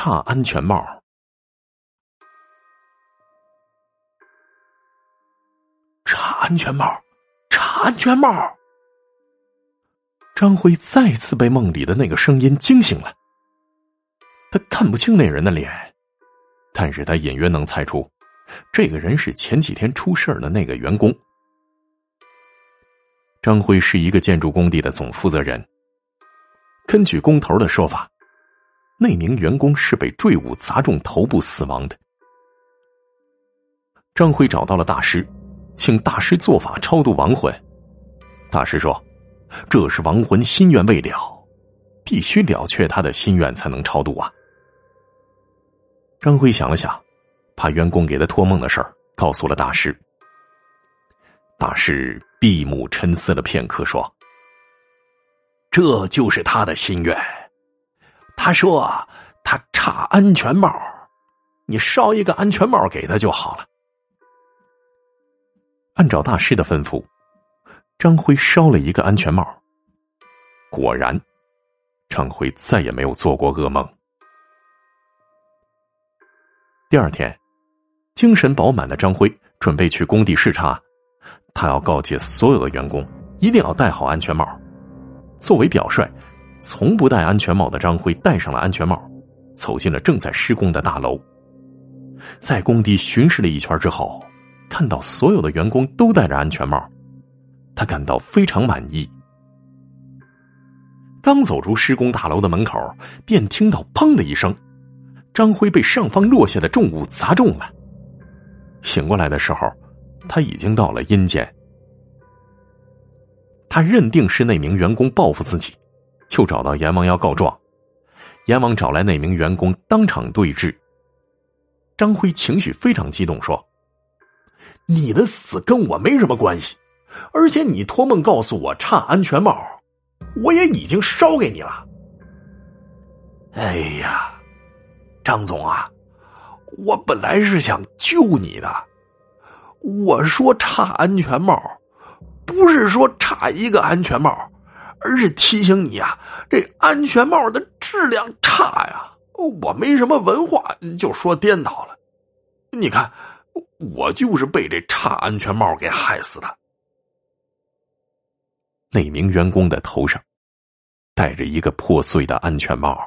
差安全帽。差安全帽，差安全帽。张辉再次被梦里的那个声音惊醒了。他看不清那人的脸，但是他隐约能猜出，这个人是前几天出事的那个员工。张辉是一个建筑工地的总负责人。根据工头的说法，那名员工是被坠物砸中头部死亡的。张辉找到了大师，请大师做法超度亡魂。大师说：“这是亡魂心愿未了，必须了却他的心愿才能超度啊。”张辉想了想，把员工给他托梦的事儿告诉了大师。大师闭目沉思了片刻，说。这就是他的心愿。他说他差安全帽，你烧一个安全帽给他就好了。按照大师的吩咐，张辉烧了一个安全帽。果然，张辉再也没有做过噩梦。第二天，精神饱满的张辉准备去工地视察，他要告诫所有的员工一定要戴好安全帽。作为表率，从不戴安全帽的张辉戴上了安全帽，走进了正在施工的大楼。在工地巡视了一圈之后，看到所有的员工都戴着安全帽，他感到非常满意。刚走出施工大楼的门口，便听到“砰”的一声，张辉被上方落下的重物砸中了。醒过来的时候，他已经到了阴间。他认定是那名员工报复自己，就找到阎王要告状。阎王找来那名员工当场对质。张辉情绪非常激动，说：“你的死跟我没什么关系，而且你托梦告诉我差安全帽，我也已经烧给你了。”哎呀，张总啊，我本来是想救你的，我说差安全帽。不是说差一个安全帽，而是提醒你啊，这安全帽的质量差呀。我没什么文化，就说颠倒了。你看，我就是被这差安全帽给害死的。那名员工的头上戴着一个破碎的安全帽。